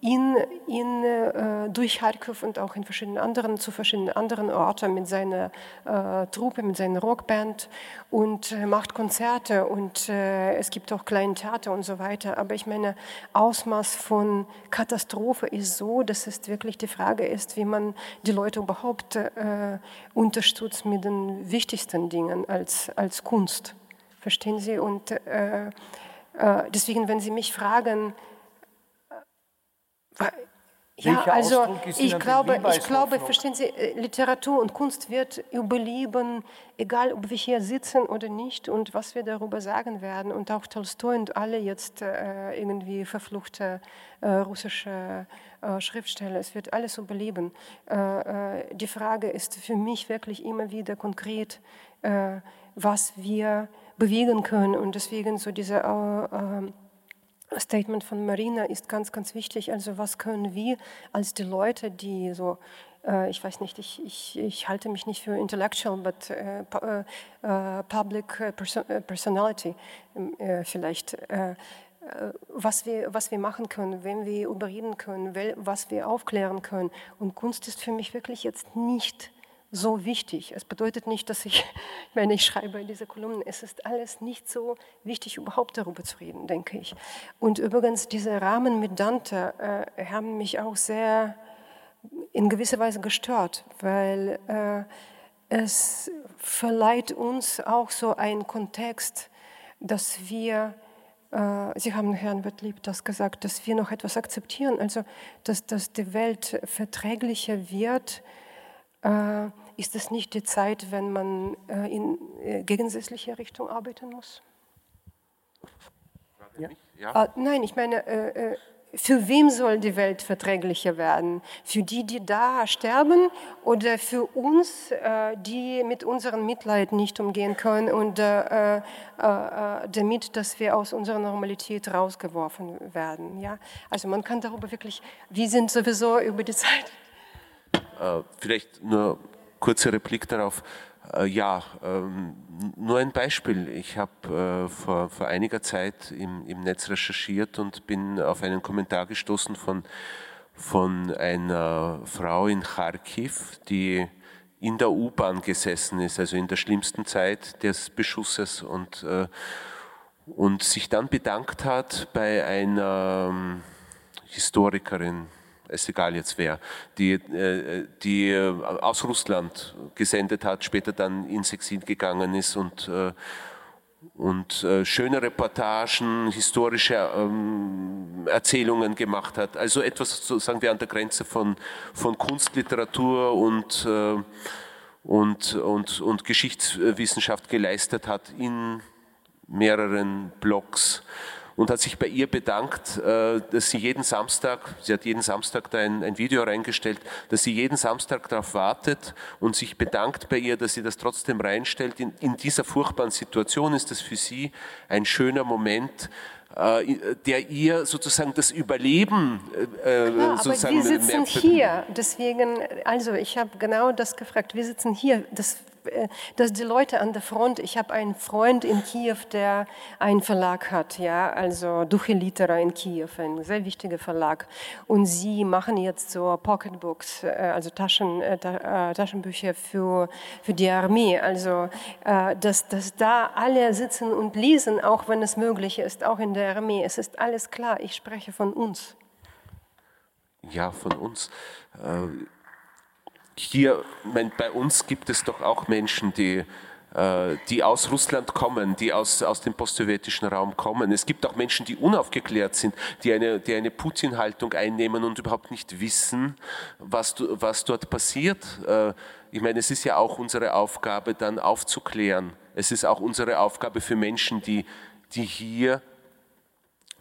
in, in, äh, durch Kharkiv und auch in verschiedenen anderen, zu verschiedenen anderen Orten mit seiner äh, Truppe, mit seiner Rockband und äh, macht Konzerte und äh, es gibt auch kleine Theater und so weiter. Aber ich meine, Ausmaß von Katastrophe ist so, dass es wirklich die Frage ist, wie man die Leute überhaupt äh, unterstützt mit den wichtigsten Dingen als, als Kunst. Verstehen Sie? Und äh, deswegen, wenn Sie mich fragen, ja, also ich glaube, ich glaube, verstehen Sie, äh, Literatur und Kunst wird überleben, egal ob wir hier sitzen oder nicht und was wir darüber sagen werden. Und auch Tolstoi und alle jetzt äh, irgendwie verfluchte äh, russische äh, Schriftsteller, es wird alles überleben. Äh, äh, die Frage ist für mich wirklich immer wieder konkret, was wir bewegen können und deswegen so diese Statement von Marina ist ganz, ganz wichtig. Also was können wir als die Leute, die so, äh, ich weiß nicht, ich, ich, ich halte mich nicht für intellectual, but äh, äh, public person personality ähm, vielleicht, was wir, was wir machen können, wenn wir überreden können, was wir aufklären können. Und Kunst ist für mich wirklich jetzt nicht so wichtig. Es bedeutet nicht, dass ich, meine, ich schreibe diese Kolumnen, es ist alles nicht so wichtig, überhaupt darüber zu reden, denke ich. Und übrigens, diese Rahmen mit Dante äh, haben mich auch sehr in gewisser Weise gestört, weil äh, es verleiht uns auch so einen Kontext, dass wir, äh, Sie haben Herrn Wertlieb das gesagt, dass wir noch etwas akzeptieren, also dass, dass die Welt verträglicher wird, äh, ist es nicht die Zeit, wenn man äh, in äh, gegensätzliche Richtung arbeiten muss? Ja. Ja. Ah, nein, ich meine, äh, äh, für wem soll die Welt verträglicher werden? Für die, die da sterben oder für uns, äh, die mit unserem Mitleid nicht umgehen können und äh, damit, dass wir aus unserer Normalität rausgeworfen werden? Ja? Also man kann darüber wirklich, wir sind sowieso über die Zeit vielleicht nur kurze Replik darauf. Äh, ja, ähm, nur ein Beispiel. Ich habe äh, vor, vor einiger Zeit im, im Netz recherchiert und bin auf einen Kommentar gestoßen von, von einer Frau in Kharkiv, die in der U-Bahn gesessen ist, also in der schlimmsten Zeit des Beschusses und, und sich dann bedankt hat bei einer ähm, Historikerin, ist egal jetzt wer, die, äh, die äh, aus Russland gesendet hat, später dann ins Exil gegangen ist und, äh, und schöne Reportagen, historische ähm, Erzählungen gemacht hat. Also etwas, so sagen wir, an der Grenze von, von Kunst, und, und, und, und Geschichtswissenschaft geleistet hat in mehreren Blogs und hat sich bei ihr bedankt, äh, dass sie jeden Samstag, sie hat jeden Samstag da ein, ein Video reingestellt, dass sie jeden Samstag darauf wartet und sich bedankt bei ihr, dass sie das trotzdem reinstellt. In, in dieser furchtbaren Situation ist das für sie ein schöner Moment, äh, der ihr sozusagen das Überleben äh, ja, sozusagen aber wir sitzen hier, deswegen, also ich habe genau das gefragt, wir sitzen hier, das äh, dass die Leute an der Front, ich habe einen Freund in Kiew, der einen Verlag hat, ja, also Duche Litera in Kiew, ein sehr wichtiger Verlag. Und sie machen jetzt so Pocketbooks, äh, also Taschen, äh, Taschenbücher für, für die Armee. Also, dass, dass da alle sitzen und lesen, auch wenn es möglich ist, auch in der Armee. Es ist alles klar, ich spreche von uns. Ja, von uns hier, mein, bei uns gibt es doch auch Menschen, die, äh, die aus Russland kommen, die aus, aus dem postsowjetischen Raum kommen. Es gibt auch Menschen, die unaufgeklärt sind, die eine, die eine Putin-Haltung einnehmen und überhaupt nicht wissen, was, was dort passiert. Äh, ich meine, es ist ja auch unsere Aufgabe, dann aufzuklären. Es ist auch unsere Aufgabe für Menschen, die, die hier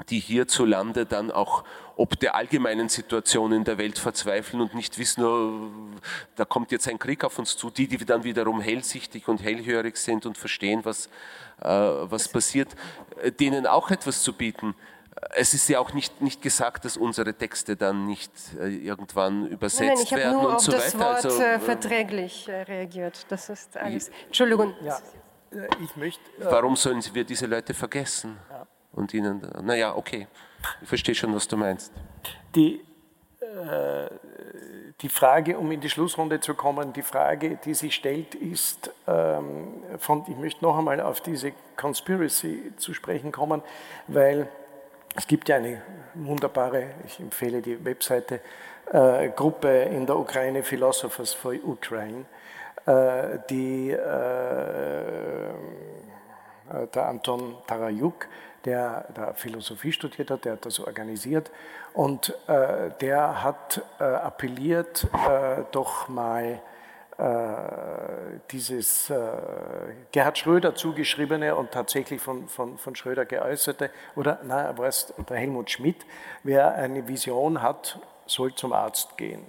die hierzulande dann auch ob der allgemeinen Situation in der Welt verzweifeln und nicht wissen, oh, da kommt jetzt ein Krieg auf uns zu, die, die dann wiederum hellsichtig und hellhörig sind und verstehen, was, äh, was passiert, äh, denen auch etwas zu bieten. Es ist ja auch nicht, nicht gesagt, dass unsere Texte dann nicht äh, irgendwann übersetzt Nein, werden und so weiter. Ich habe nur auf das Wort also, äh, verträglich äh, reagiert. Das ist alles. Entschuldigung. Ja, ich möchte. Warum sollen wir diese Leute vergessen? Ja. Und ihnen, naja, okay. Ich verstehe schon, was du meinst. Die, äh, die Frage, um in die Schlussrunde zu kommen, die Frage, die sich stellt, ist, ähm, von, ich möchte noch einmal auf diese Conspiracy zu sprechen kommen, weil es gibt ja eine wunderbare, ich empfehle die Webseite, äh, Gruppe in der Ukraine, Philosophers for Ukraine, äh, die äh, der Anton Tarajuk der da Philosophie studiert hat, der hat das organisiert und äh, der hat äh, appelliert, äh, doch mal äh, dieses äh, Gerhard Schröder zugeschriebene und tatsächlich von, von, von Schröder geäußerte, oder na, war es der Helmut Schmidt, wer eine Vision hat, soll zum Arzt gehen.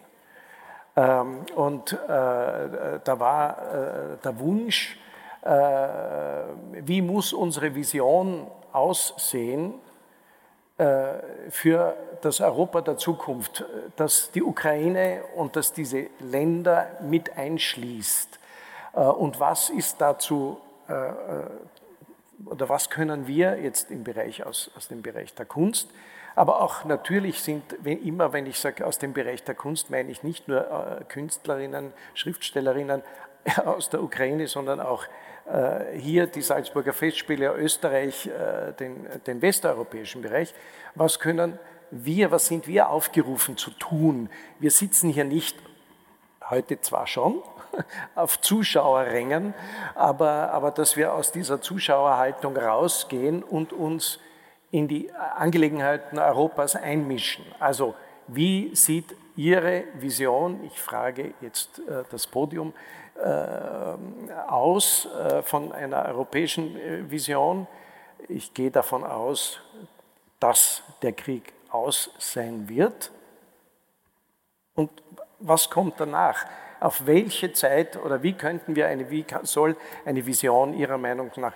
Ähm, und äh, da war der Wunsch, wie muss unsere Vision aussehen, äh, für das Europa der Zukunft, das die Ukraine und das diese Länder mit einschließt. Äh, und was ist dazu, äh, oder was können wir jetzt im Bereich aus, aus dem Bereich der Kunst, aber auch natürlich sind, wenn, immer wenn ich sage aus dem Bereich der Kunst, meine ich nicht nur Künstlerinnen, Schriftstellerinnen aus der Ukraine, sondern auch äh, hier die Salzburger Festspiele, Österreich, äh, den, den westeuropäischen Bereich. Was können wir, was sind wir aufgerufen zu tun? Wir sitzen hier nicht, heute zwar schon, auf Zuschauerrängen, aber, aber dass wir aus dieser Zuschauerhaltung rausgehen und uns in die Angelegenheiten Europas einmischen. Also wie sieht Ihre Vision, ich frage jetzt äh, das Podium, äh, aus äh, von einer europäischen äh, Vision. Ich gehe davon aus, dass der Krieg aus sein wird. Und was kommt danach? Auf welche Zeit oder wie könnten wir eine, wie soll eine Vision Ihrer Meinung nach,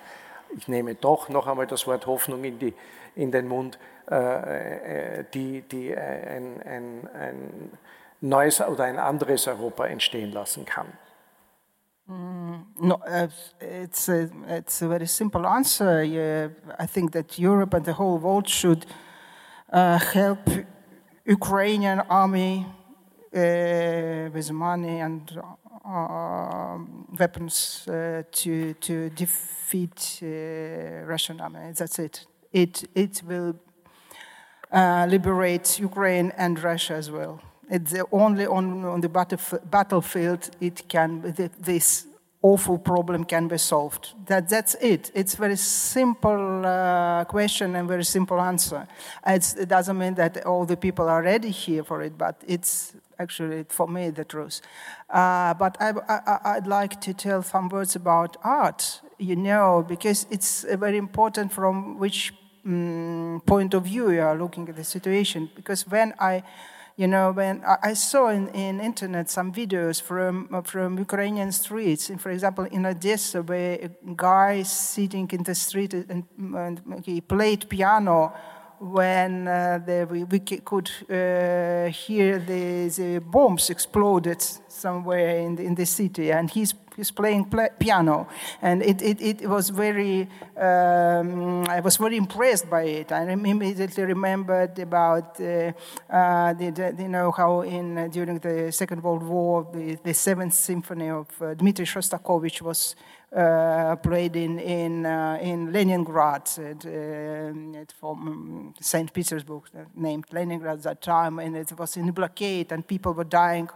ich nehme doch noch einmal das Wort Hoffnung in, die, in den Mund, die, die ein, ein, ein neues oder ein anderes Europa entstehen lassen kann? Mm, no, uh, it's a, it's a very simple answer. Yeah, I think that Europe and the whole world should uh, help Ukrainian army uh, with money and uh, weapons uh, to to defeat uh, Russian army. That's it. It it will liberate Ukraine and Russia as well. It's only on, on the battlefield it can, this awful problem can be solved. That, that's it. It's very simple uh, question and very simple answer. It's, it doesn't mean that all the people are ready here for it, but it's actually, for me, the truth. Uh, but I, would like to tell some words about art, you know, because it's very important from which um, point of view you are looking at the situation. Because when I you know, when I saw in, in internet some videos from, from Ukrainian streets, for example, in Odessa, where a guy sitting in the street and, and he played piano when uh, the, we, we, could uh, hear the, the, bombs exploded somewhere in the, in the city, and he's, he's playing piano, and it, it, it was very. Um, I was very impressed by it. I immediately remembered about uh, uh the, the, you know how in uh, during the Second World War the, the Seventh Symphony of uh, Dmitri Shostakovich was played in in uh, in Leningrad at, uh, from St. Petersburg, named Leningrad at that time, and it was in blockade, and people were dying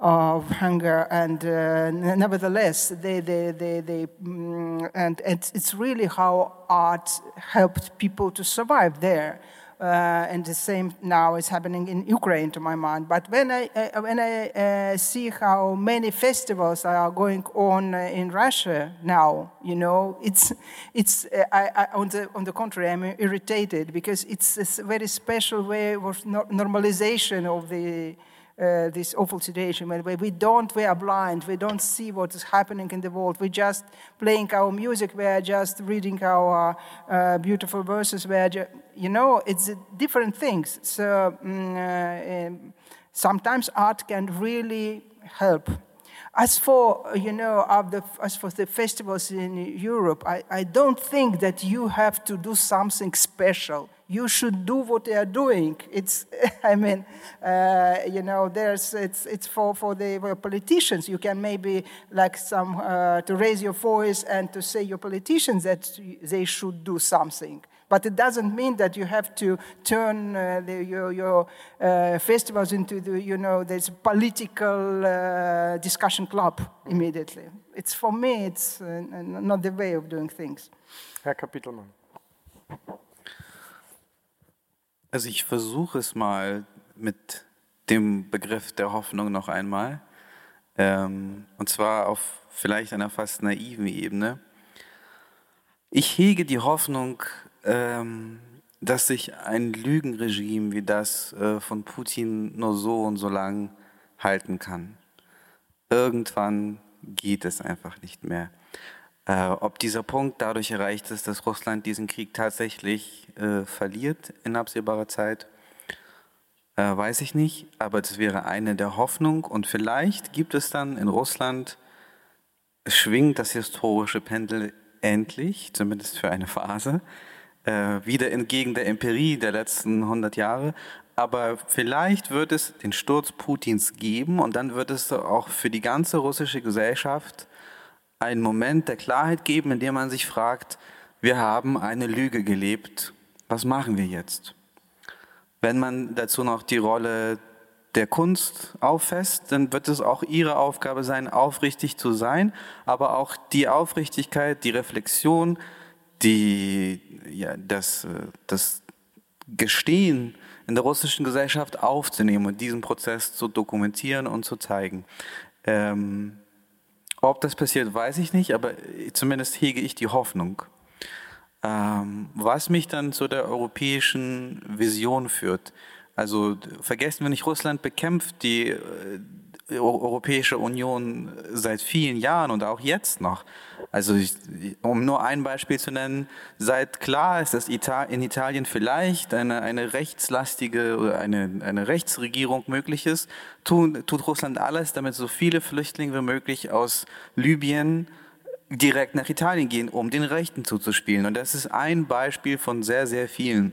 of hunger, and uh, nevertheless, they, they, they, they mm, and it's, it's really how art helped people to survive there. Uh, and the same now is happening in Ukraine, to my mind. But when I uh, when I uh, see how many festivals are going on in Russia now, you know, it's it's I, I, on the on the contrary, I'm irritated because it's a very special way of normalization of the uh, this awful situation where we don't, we are blind, we don't see what is happening in the world. We're just playing our music, we are just reading our uh, beautiful verses, we are just, you know, it's different things. So um, sometimes art can really help. As for, you know, the, as for the festivals in Europe, I, I don't think that you have to do something special you should do what they are doing. It's, I mean, uh, you know, there's, it's, it's for, for the for politicians. You can maybe like some, uh, to raise your voice and to say your politicians that they should do something. But it doesn't mean that you have to turn uh, the, your, your uh, festivals into the, you know, this political uh, discussion club immediately. It's for me, it's uh, not the way of doing things. Herr Kapitelmann. Also ich versuche es mal mit dem Begriff der Hoffnung noch einmal. Ähm, und zwar auf vielleicht einer fast naiven Ebene. Ich hege die Hoffnung, ähm, dass sich ein Lügenregime wie das äh, von Putin nur so und so lang halten kann. Irgendwann geht es einfach nicht mehr. Äh, ob dieser Punkt dadurch erreicht ist, dass Russland diesen Krieg tatsächlich äh, verliert in absehbarer Zeit, äh, weiß ich nicht. Aber das wäre eine der Hoffnung. Und vielleicht gibt es dann in Russland, schwingt das historische Pendel endlich, zumindest für eine Phase, äh, wieder entgegen der Empirie der letzten 100 Jahre. Aber vielleicht wird es den Sturz Putins geben und dann wird es auch für die ganze russische Gesellschaft einen Moment der Klarheit geben, in dem man sich fragt, wir haben eine Lüge gelebt, was machen wir jetzt? Wenn man dazu noch die Rolle der Kunst auffasst, dann wird es auch ihre Aufgabe sein, aufrichtig zu sein, aber auch die Aufrichtigkeit, die Reflexion, die, ja, das, das Gestehen in der russischen Gesellschaft aufzunehmen und diesen Prozess zu dokumentieren und zu zeigen. Ähm, ob das passiert, weiß ich nicht, aber zumindest hege ich die Hoffnung. Ähm, was mich dann zu der europäischen Vision führt. Also vergessen wir nicht, Russland bekämpft die äh, Europäische Union seit vielen Jahren und auch jetzt noch. Also ich, um nur ein Beispiel zu nennen, seit klar ist, dass in Italien vielleicht eine, eine rechtslastige oder eine, eine Rechtsregierung möglich ist, tut, tut Russland alles, damit so viele Flüchtlinge wie möglich aus Libyen direkt nach Italien gehen, um den Rechten zuzuspielen. Und das ist ein Beispiel von sehr, sehr vielen.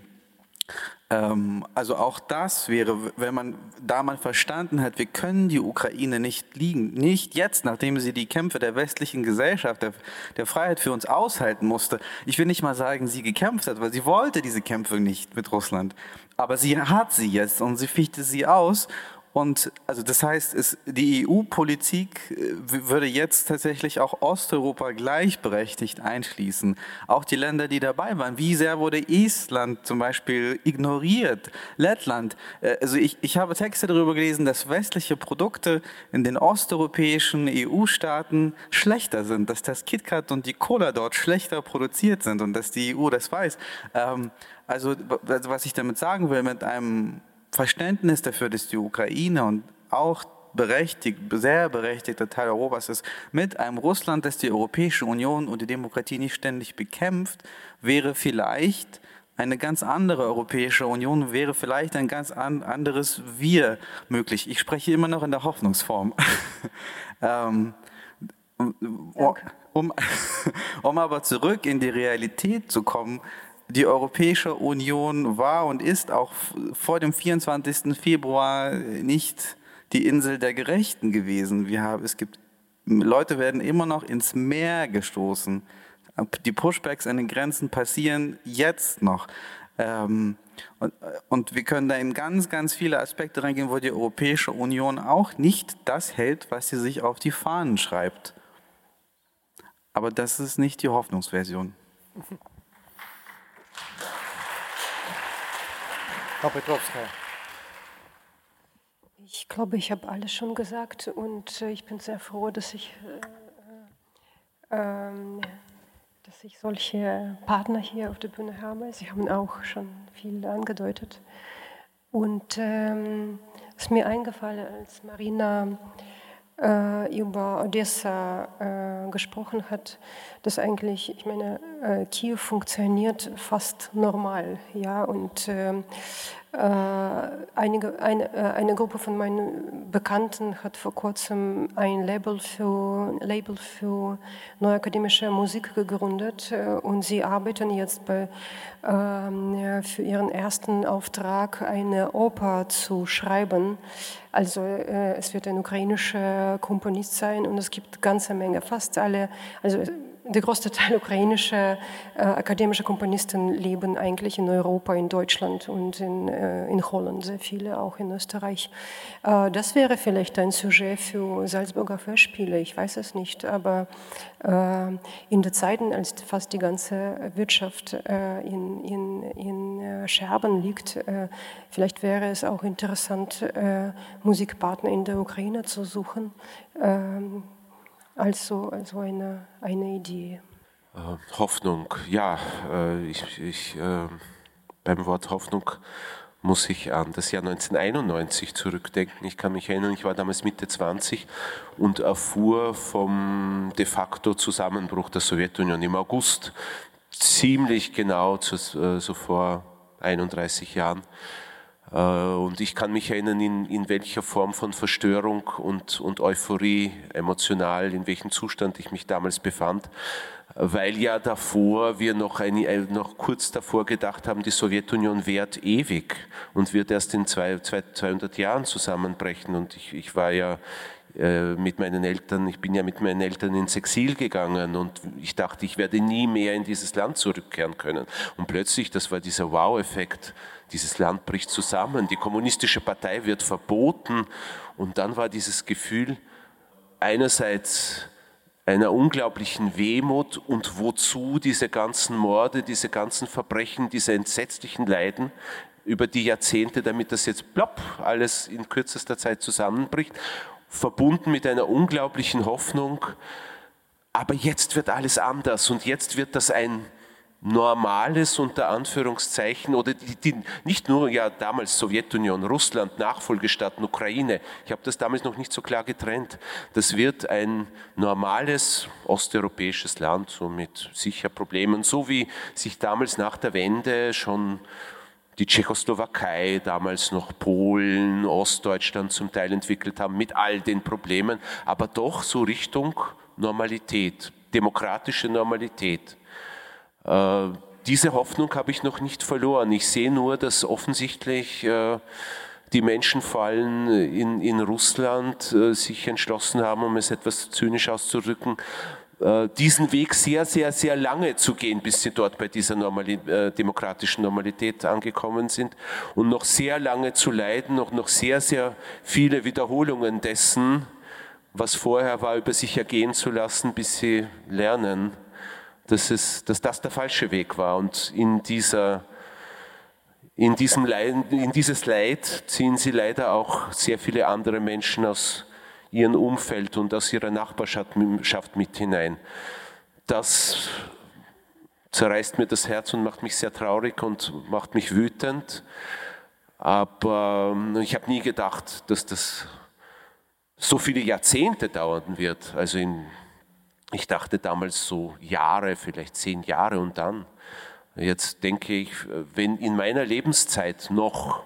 Ähm, also auch das wäre, wenn man da mal verstanden hat, wir können die Ukraine nicht liegen, nicht jetzt, nachdem sie die Kämpfe der westlichen Gesellschaft, der, der Freiheit für uns aushalten musste. Ich will nicht mal sagen, sie gekämpft hat, weil sie wollte diese Kämpfe nicht mit Russland. Aber sie hat sie jetzt und sie fichte sie aus und also das heißt, es, die EU-Politik äh, würde jetzt tatsächlich auch Osteuropa gleichberechtigt einschließen. Auch die Länder, die dabei waren. Wie sehr wurde Estland zum Beispiel ignoriert? Lettland. Äh, also ich, ich habe Texte darüber gelesen, dass westliche Produkte in den osteuropäischen EU-Staaten schlechter sind, dass das KitKat und die Cola dort schlechter produziert sind und dass die EU das weiß. Ähm, also was ich damit sagen will, mit einem Verständnis dafür, dass die Ukraine und auch berechtigt, sehr berechtigter Teil Europas ist, mit einem Russland, das die Europäische Union und die Demokratie nicht ständig bekämpft, wäre vielleicht eine ganz andere Europäische Union, wäre vielleicht ein ganz anderes Wir möglich. Ich spreche immer noch in der Hoffnungsform. ähm, um, um aber zurück in die Realität zu kommen, die Europäische Union war und ist auch vor dem 24. Februar nicht die Insel der Gerechten gewesen. Wir haben, es gibt, Leute werden immer noch ins Meer gestoßen. Die Pushbacks an den Grenzen passieren jetzt noch. Ähm, und, und wir können da in ganz, ganz viele Aspekte reingehen, wo die Europäische Union auch nicht das hält, was sie sich auf die Fahnen schreibt. Aber das ist nicht die Hoffnungsversion. Frau Petrovska. Ich glaube, ich habe alles schon gesagt und äh, ich bin sehr froh, dass ich, äh, äh, dass ich solche Partner hier auf der Bühne habe. Sie haben auch schon viel angedeutet. Und ähm, ist mir eingefallen, als Marina über Odessa äh, gesprochen hat, dass eigentlich, ich meine, äh, Kiew funktioniert fast normal, ja, und äh, einige, eine, äh, eine Gruppe von meinen Bekannten hat vor kurzem ein Label für, Label für neue Musik gegründet äh, und sie arbeiten jetzt bei, ähm, für ihren ersten Auftrag eine Oper zu schreiben. Also es wird ein ukrainischer Komponist sein und es gibt ganze Menge, fast alle, also der größte Teil ukrainischer äh, akademischer Komponisten leben eigentlich in Europa, in Deutschland und in, äh, in Holland, sehr viele auch in Österreich. Äh, das wäre vielleicht ein Sujet für Salzburger Festspiele, ich weiß es nicht, aber äh, in den Zeiten, als fast die ganze Wirtschaft äh, in, in, in äh, Scherben liegt, vielleicht wäre es auch interessant, Musikpartner in der Ukraine zu suchen. Ähm, also, also eine, eine Idee. Äh, Hoffnung, ja, äh, ich, ich, äh, beim Wort Hoffnung muss ich an das Jahr 1991 zurückdenken. Ich kann mich erinnern, ich war damals Mitte 20 und erfuhr vom de facto Zusammenbruch der Sowjetunion im August, ziemlich genau äh, so vor 31 Jahren. Äh, und ich kann mich erinnern, in, in welcher Form von Verstörung und, und Euphorie emotional, in welchem Zustand ich mich damals befand weil ja davor wir noch, eine, äh, noch kurz davor gedacht haben, die Sowjetunion währt ewig und wird erst in zwei, 200 Jahren zusammenbrechen. Und ich, ich war ja äh, mit meinen Eltern, ich bin ja mit meinen Eltern ins Exil gegangen und ich dachte, ich werde nie mehr in dieses Land zurückkehren können. Und plötzlich, das war dieser Wow-Effekt, dieses Land bricht zusammen, die kommunistische Partei wird verboten. Und dann war dieses Gefühl einerseits einer unglaublichen Wehmut und wozu diese ganzen Morde, diese ganzen Verbrechen, diese entsetzlichen Leiden über die Jahrzehnte, damit das jetzt plopp alles in kürzester Zeit zusammenbricht, verbunden mit einer unglaublichen Hoffnung, aber jetzt wird alles anders und jetzt wird das ein normales unter Anführungszeichen oder die, die, nicht nur ja damals Sowjetunion, Russland, Nachfolgestaaten, Ukraine. Ich habe das damals noch nicht so klar getrennt. Das wird ein normales osteuropäisches Land, so mit sicher Problemen, so wie sich damals nach der Wende schon die Tschechoslowakei, damals noch Polen, Ostdeutschland zum Teil entwickelt haben, mit all den Problemen, aber doch so Richtung Normalität, demokratische Normalität. Äh, diese Hoffnung habe ich noch nicht verloren. Ich sehe nur, dass offensichtlich äh, die Menschen vor allem in, in Russland äh, sich entschlossen haben, um es etwas zynisch auszudrücken, diesen Weg sehr, sehr, sehr lange zu gehen, bis sie dort bei dieser Normali demokratischen Normalität angekommen sind und noch sehr lange zu leiden, noch, noch sehr, sehr viele Wiederholungen dessen, was vorher war, über sich ergehen zu lassen, bis sie lernen, dass, es, dass das der falsche Weg war. Und in, dieser, in, diesem Leid, in dieses Leid ziehen sie leider auch sehr viele andere Menschen aus ihrem Umfeld und aus ihrer Nachbarschaft mit hinein. Das zerreißt mir das Herz und macht mich sehr traurig und macht mich wütend. Aber ähm, ich habe nie gedacht, dass das so viele Jahrzehnte dauern wird. Also in ich dachte damals so Jahre, vielleicht zehn Jahre und dann. Jetzt denke ich, wenn in meiner Lebenszeit noch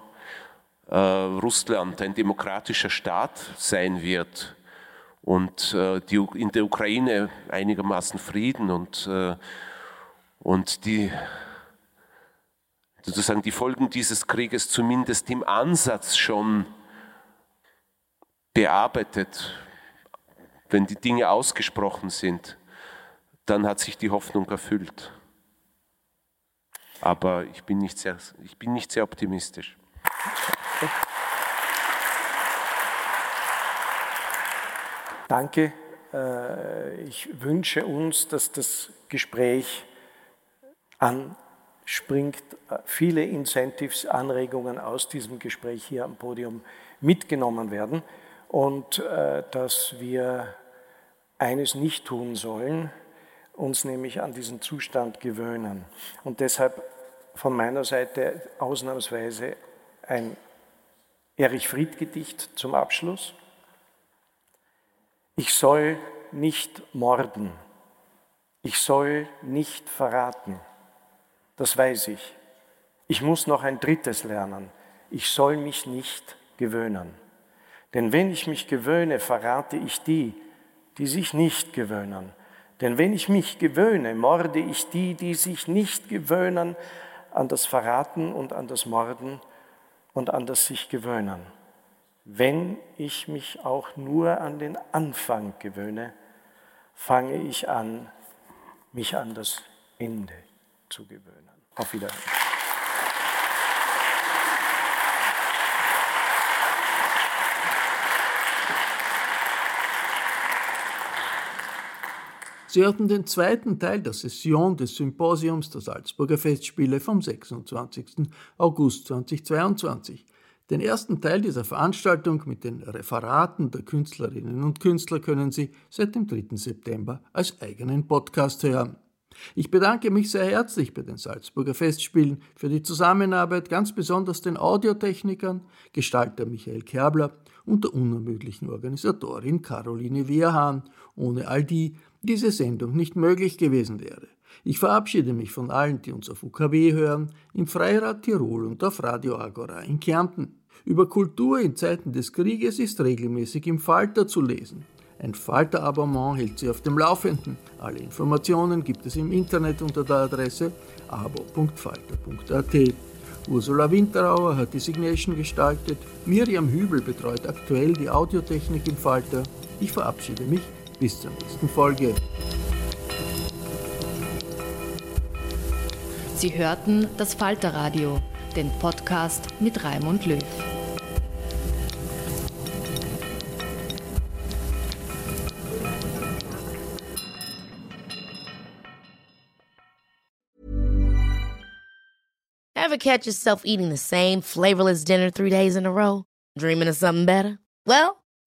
äh, Russland ein demokratischer Staat sein wird und äh, die, in der Ukraine einigermaßen Frieden und, äh, und die, sozusagen die Folgen dieses Krieges zumindest im Ansatz schon bearbeitet wenn die Dinge ausgesprochen sind, dann hat sich die Hoffnung erfüllt. Aber ich bin nicht sehr, ich bin nicht sehr optimistisch. Danke. Äh, ich wünsche uns, dass das Gespräch anspringt, viele Incentives, Anregungen aus diesem Gespräch hier am Podium mitgenommen werden und äh, dass wir eines nicht tun sollen, uns nämlich an diesen Zustand gewöhnen. Und deshalb von meiner Seite ausnahmsweise ein Erich Fried Gedicht zum Abschluss. Ich soll nicht morden, ich soll nicht verraten, das weiß ich. Ich muss noch ein drittes lernen, ich soll mich nicht gewöhnen. Denn wenn ich mich gewöhne, verrate ich die, die sich nicht gewöhnen. Denn wenn ich mich gewöhne, morde ich die, die sich nicht gewöhnen an das Verraten und an das Morden und an das sich gewöhnen. Wenn ich mich auch nur an den Anfang gewöhne, fange ich an, mich an das Ende zu gewöhnen. Auf Wiedersehen. Sie hatten den zweiten Teil der Session des Symposiums der Salzburger Festspiele vom 26. August 2022. Den ersten Teil dieser Veranstaltung mit den Referaten der Künstlerinnen und Künstler können Sie seit dem 3. September als eigenen Podcast hören. Ich bedanke mich sehr herzlich bei den Salzburger Festspielen für die Zusammenarbeit, ganz besonders den Audiotechnikern, Gestalter Michael Kerbler und der unermüdlichen Organisatorin Caroline Wehrhahn, ohne all die diese Sendung nicht möglich gewesen wäre. Ich verabschiede mich von allen, die uns auf UKW hören, im Freirad Tirol und auf Radio Agora in Kärnten. Über Kultur in Zeiten des Krieges ist regelmäßig im Falter zu lesen. Ein Falter-Abonnement hält Sie auf dem Laufenden. Alle Informationen gibt es im Internet unter der Adresse abo.falter.at. Ursula Winterauer hat die Signation gestaltet, Miriam Hübel betreut aktuell die Audiotechnik im Falter. Ich verabschiede mich bis zur nächsten Folge. Sie hörten das Falterradio, den Podcast mit Raimund Löw. Ever catch yourself eating the same flavorless dinner three days in a row? Dreaming of something better? Well,